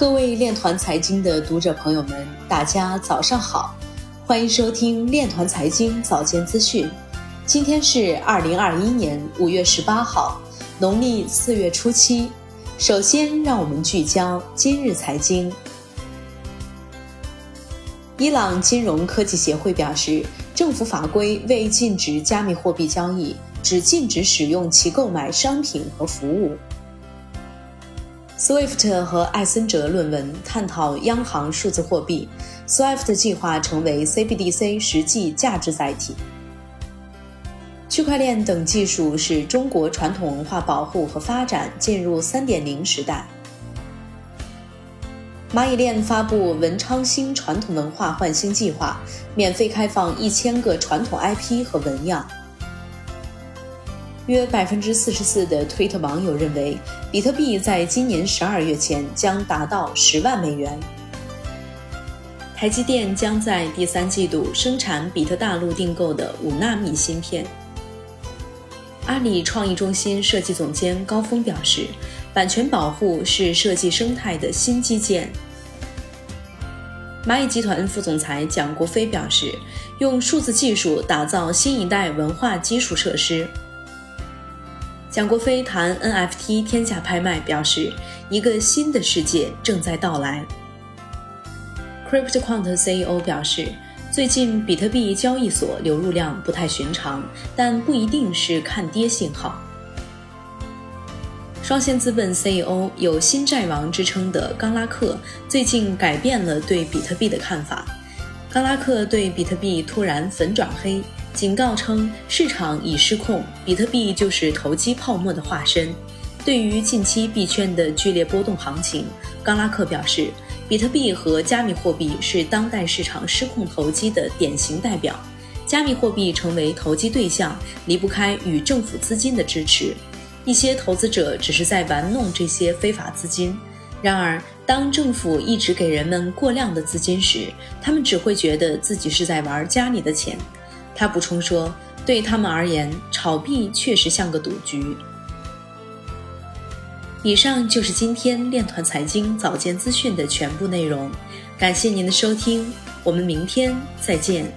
各位链团财经的读者朋友们，大家早上好，欢迎收听链团财经早间资讯。今天是二零二一年五月十八号，农历四月初七。首先，让我们聚焦今日财经。伊朗金融科技协会表示，政府法规未禁止加密货币交易，只禁止使用其购买商品和服务。Swift 和艾森哲论文探讨央行数字货币，Swift 计划成为 CBDC 实际价值载体。区块链等技术使中国传统文化保护和发展进入3.0时代。蚂蚁链发布文昌星传统文化焕新计划，免费开放一千个传统 IP 和纹样。约百分之四十四的推特网友认为，比特币在今年十二月前将达到十万美元。台积电将在第三季度生产比特大陆订购的五纳米芯片。阿里创意中心设计总监高峰表示，版权保护是设计生态的新基建。蚂蚁集团副总裁蒋国飞表示，用数字技术打造新一代文化基础设施。蒋国飞谈 NFT 天价拍卖，表示一个新的世界正在到来。CryptoQuant CEO 表示，最近比特币交易所流入量不太寻常，但不一定是看跌信号。双线资本 CEO 有“新债王”之称的冈拉克最近改变了对比特币的看法。冈拉克对比特币突然粉转黑。警告称，市场已失控，比特币就是投机泡沫的化身。对于近期币圈的剧烈波动行情，冈拉克表示，比特币和加密货币是当代市场失控投机的典型代表。加密货币成为投机对象，离不开与政府资金的支持。一些投资者只是在玩弄这些非法资金。然而，当政府一直给人们过量的资金时，他们只会觉得自己是在玩家里的钱。他补充说：“对他们而言，炒币确实像个赌局。”以上就是今天链团财经早间资讯的全部内容，感谢您的收听，我们明天再见。